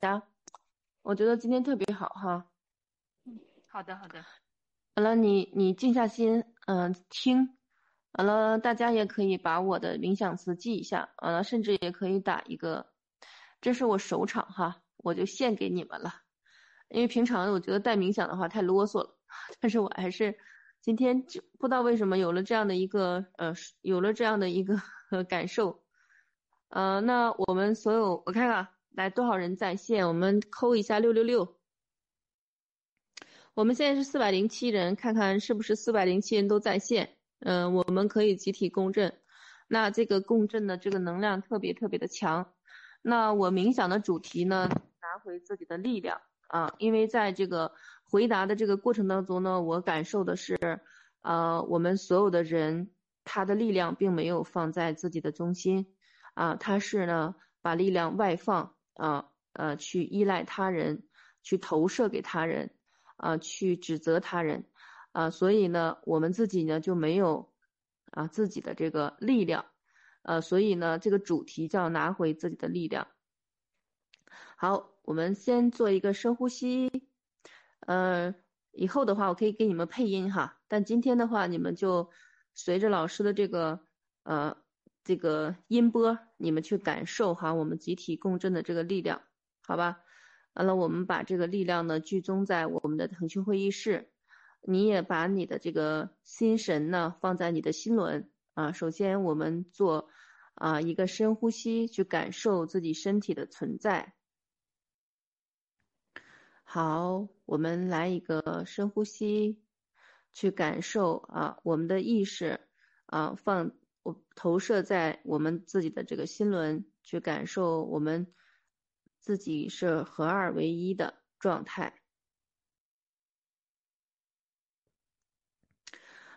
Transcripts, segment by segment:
家。我觉得今天特别好哈。嗯，好的好的。完了，你你静下心，嗯、呃，听。完了，大家也可以把我的冥想词记一下。完了，甚至也可以打一个。这是我首场哈，我就献给你们了。因为平常我觉得带冥想的话太啰嗦了，但是我还是今天就不知道为什么有了这样的一个呃，有了这样的一个 感受。呃，那我们所有我看看来多少人在线，我们扣一下六六六。我们现在是四百零七人，看看是不是四百零七人都在线。嗯、我们可以集体共振，那这个共振的这个能量特别特别的强。那我冥想的主题呢，拿回自己的力量啊，因为在这个回答的这个过程当中呢，我感受的是，呃，我们所有的人他的力量并没有放在自己的中心啊，他是呢把力量外放啊，呃，去依赖他人，去投射给他人啊，去指责他人。啊，所以呢，我们自己呢就没有啊自己的这个力量，呃，所以呢，这个主题叫拿回自己的力量。好，我们先做一个深呼吸，呃，以后的话我可以给你们配音哈，但今天的话你们就随着老师的这个呃这个音波，你们去感受哈，我们集体共振的这个力量，好吧？完了，我们把这个力量呢聚中在我们的腾讯会议室。你也把你的这个心神呢放在你的心轮啊。首先，我们做啊一个深呼吸，去感受自己身体的存在。好，我们来一个深呼吸，去感受啊我们的意识啊放我投射在我们自己的这个心轮，去感受我们自己是合二为一的状态。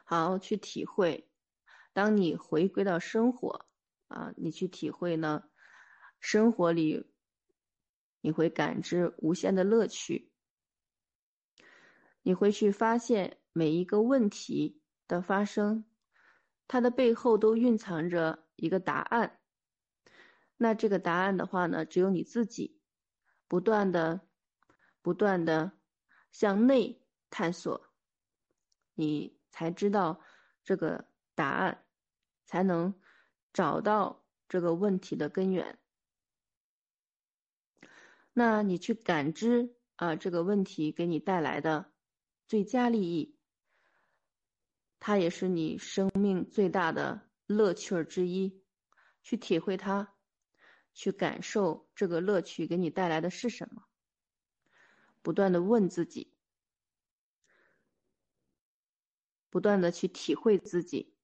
好，去体会。当你回归到生活啊，你去体会呢，生活里你会感知无限的乐趣。你会去发现每一个问题的发生，它的背后都蕴藏着一个答案。那这个答案的话呢，只有你自己不断的、不断的向内探索，你。才知道这个答案，才能找到这个问题的根源。那你去感知啊，这个问题给你带来的最佳利益，它也是你生命最大的乐趣之一。去体会它，去感受这个乐趣给你带来的是什么。不断的问自己。不断的去体会自己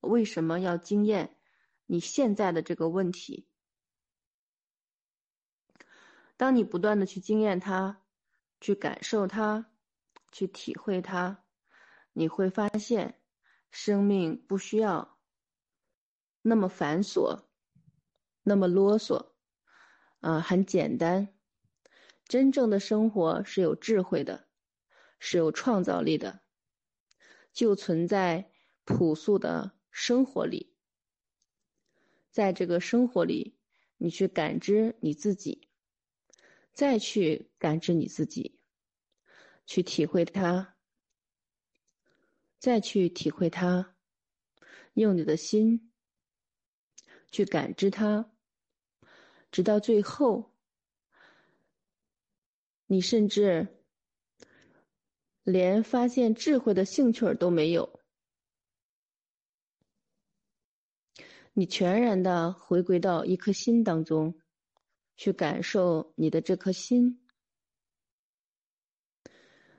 为什么要经验你现在的这个问题。当你不断的去经验它，去感受它，去体会它，你会发现生命不需要那么繁琐，那么啰嗦，啊、很简单。真正的生活是有智慧的，是有创造力的。就存在朴素的生活里，在这个生活里，你去感知你自己，再去感知你自己，去体会它，再去体会它，用你的心去感知它，直到最后，你甚至。连发现智慧的兴趣都没有，你全然的回归到一颗心当中，去感受你的这颗心。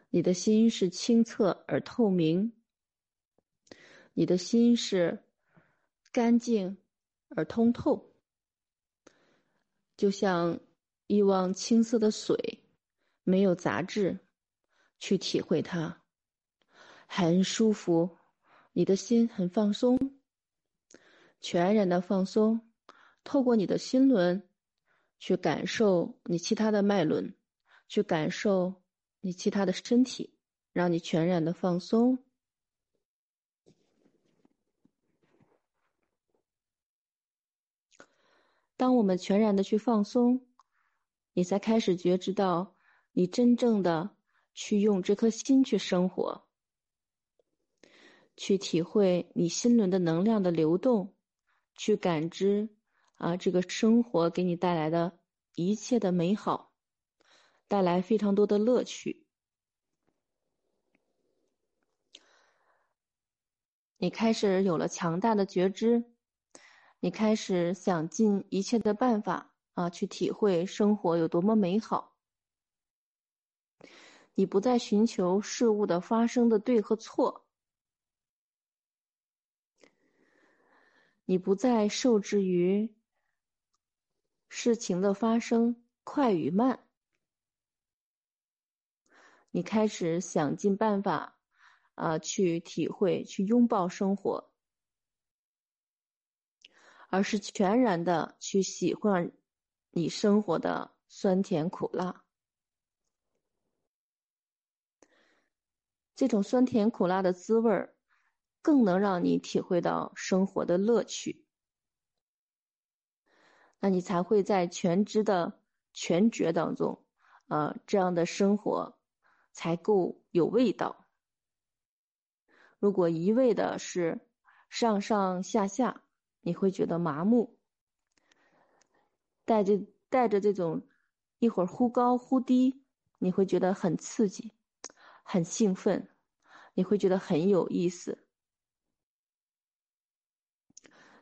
你的心是清澈而透明，你的心是干净而通透，就像一汪清澈的水，没有杂质。去体会它，很舒服，你的心很放松，全然的放松，透过你的心轮，去感受你其他的脉轮，去感受你其他的身体，让你全然的放松。当我们全然的去放松，你才开始觉知到，你真正的去用这颗心去生活，去体会你心轮的能量的流动，去感知啊，这个生活给你带来的一切的美好，带来非常多的乐趣。你开始有了强大的觉知，你开始想尽一切的办法啊，去体会生活有多么美好。你不再寻求事物的发生的对和错，你不再受制于事情的发生快与慢，你开始想尽办法。啊，去体会，去拥抱生活，而是全然的去喜欢你生活的酸甜苦辣。这种酸甜苦辣的滋味儿，更能让你体会到生活的乐趣。那你才会在全知的全觉当中，啊，这样的生活才够有味道。如果一味的是上上下下，你会觉得麻木；带着带着这种一会儿忽高忽低，你会觉得很刺激、很兴奋，你会觉得很有意思。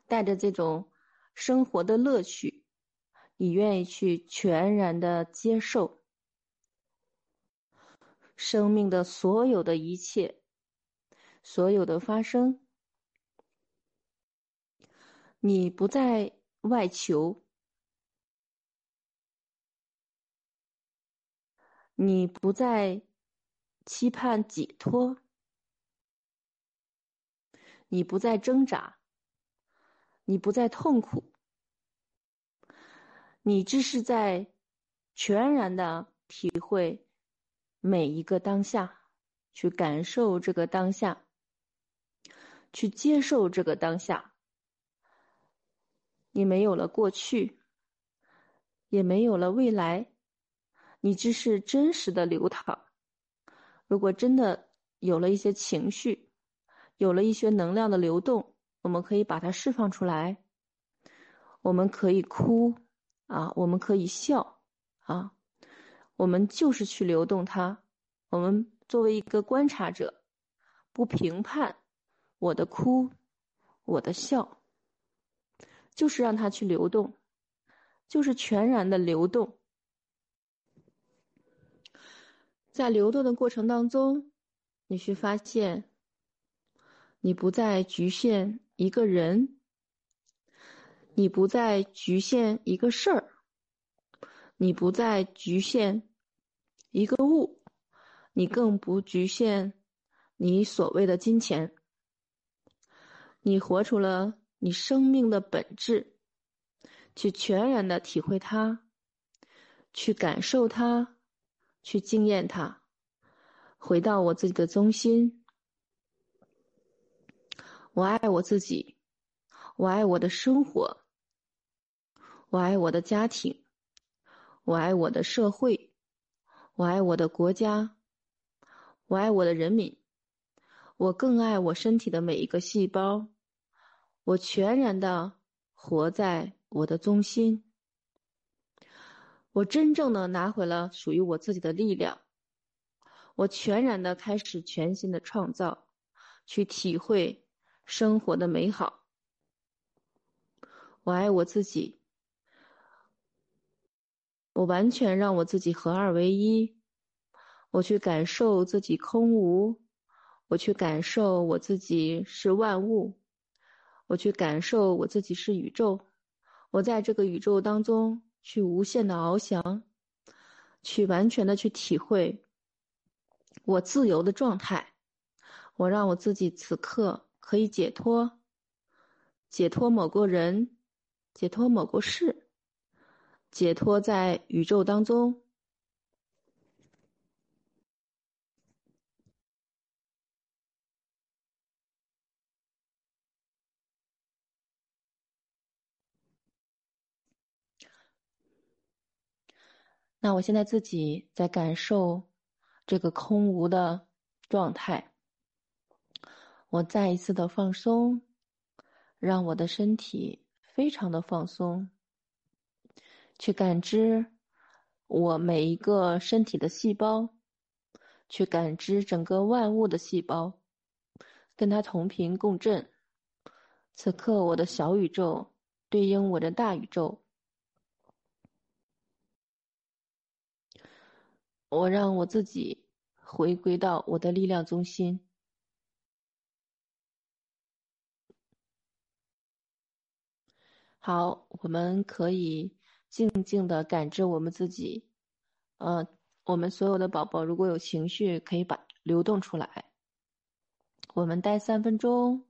带着这种生活的乐趣，你愿意去全然的接受生命的所有的一切。所有的发生，你不再外求，你不再期盼解脱，你不再挣扎，你不再痛苦，你只是在全然的体会每一个当下，去感受这个当下。去接受这个当下，你没有了过去，也没有了未来，你只是真实的流淌。如果真的有了一些情绪，有了一些能量的流动，我们可以把它释放出来。我们可以哭啊，我们可以笑啊，我们就是去流动它。我们作为一个观察者，不评判。我的哭，我的笑，就是让它去流动，就是全然的流动。在流动的过程当中，你去发现，你不再局限一个人，你不再局限一个事儿，你不再局限一个物，你更不局限你所谓的金钱。你活出了你生命的本质，去全然的体会它，去感受它，去经验它。回到我自己的中心，我爱我自己，我爱我的生活，我爱我的家庭，我爱我的社会，我爱我的国家，我爱我的人民。我更爱我身体的每一个细胞，我全然的活在我的中心，我真正的拿回了属于我自己的力量，我全然的开始全新的创造，去体会生活的美好。我爱我自己，我完全让我自己合二为一，我去感受自己空无。我去感受我自己是万物，我去感受我自己是宇宙，我在这个宇宙当中去无限的翱翔，去完全的去体会我自由的状态。我让我自己此刻可以解脱，解脱某个人，解脱某个事，解脱在宇宙当中。那我现在自己在感受这个空无的状态，我再一次的放松，让我的身体非常的放松，去感知我每一个身体的细胞，去感知整个万物的细胞，跟它同频共振。此刻我的小宇宙对应我的大宇宙。我让我自己回归到我的力量中心。好，我们可以静静的感知我们自己。呃，我们所有的宝宝如果有情绪，可以把流动出来。我们待三分钟。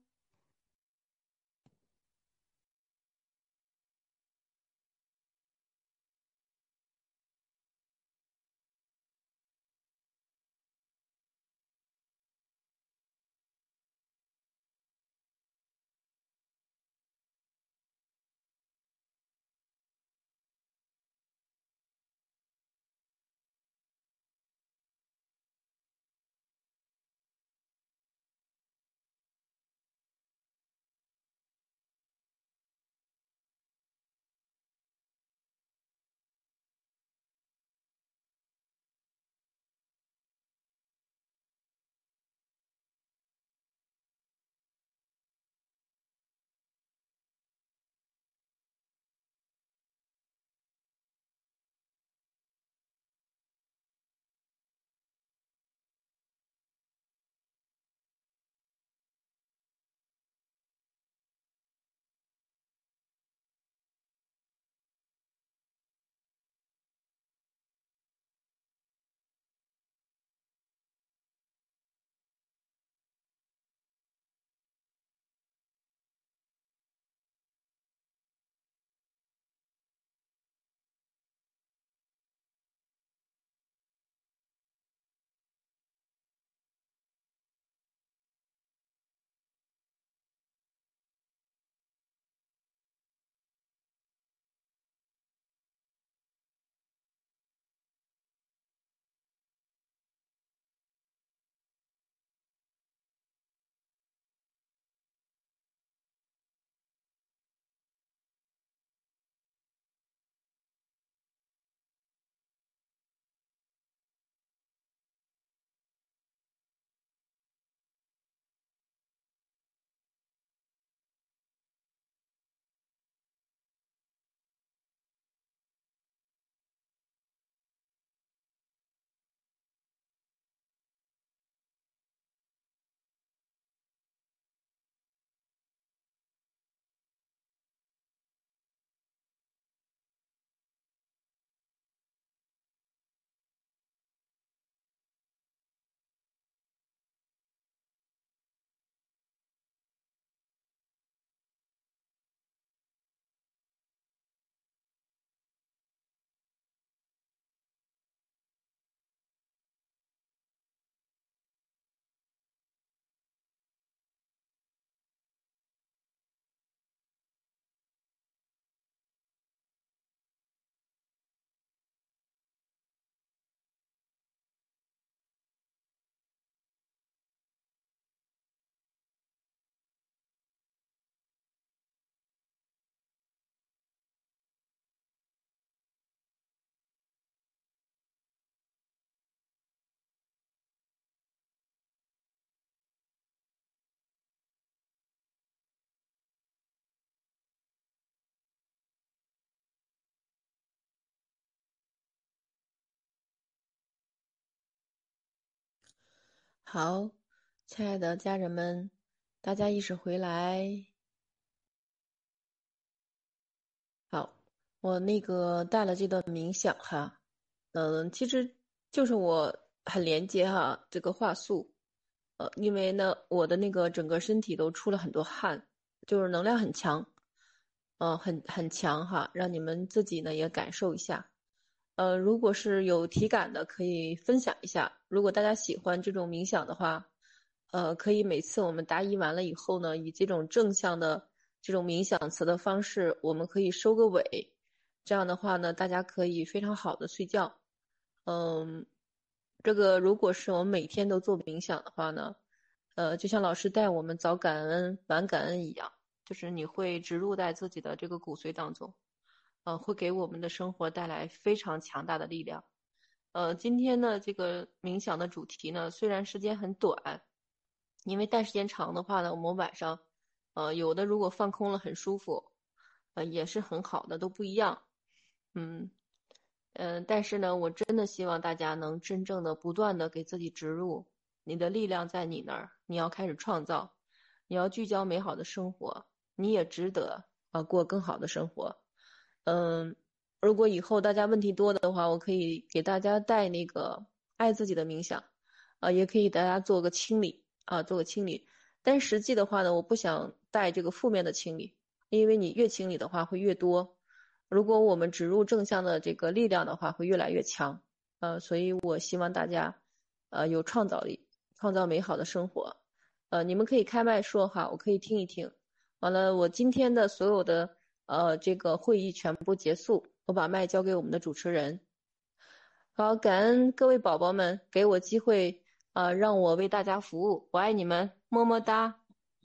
好，亲爱的家人们，大家意识回来。好，我那个带了这段冥想哈，嗯，其实就是我很连接哈这个话术，呃，因为呢，我的那个整个身体都出了很多汗，就是能量很强，嗯、呃，很很强哈，让你们自己呢也感受一下。呃，如果是有体感的，可以分享一下。如果大家喜欢这种冥想的话，呃，可以每次我们答疑完了以后呢，以这种正向的这种冥想词的方式，我们可以收个尾。这样的话呢，大家可以非常好的睡觉。嗯，这个如果是我们每天都做冥想的话呢，呃，就像老师带我们早感恩晚感恩一样，就是你会植入在自己的这个骨髓当中，呃，会给我们的生活带来非常强大的力量。呃，今天呢，这个冥想的主题呢，虽然时间很短，因为待时间长的话呢，我们晚上，呃，有的如果放空了很舒服，呃，也是很好的，都不一样。嗯，嗯、但是呢，我真的希望大家能真正的不断的给自己植入，你的力量在你那儿，你要开始创造，你要聚焦美好的生活，你也值得啊、呃、过更好的生活。嗯。如果以后大家问题多的话，我可以给大家带那个爱自己的冥想，啊，也可以大家做个清理啊，做个清理。但实际的话呢，我不想带这个负面的清理，因为你越清理的话会越多。如果我们植入正向的这个力量的话，会越来越强。呃，所以我希望大家，呃，有创造力，创造美好的生活。呃，你们可以开麦说哈，我可以听一听。完了，我今天的所有的呃这个会议全部结束。我把麦交给我们的主持人。好，感恩各位宝宝们给我机会，啊、呃，让我为大家服务，我爱你们，么么哒。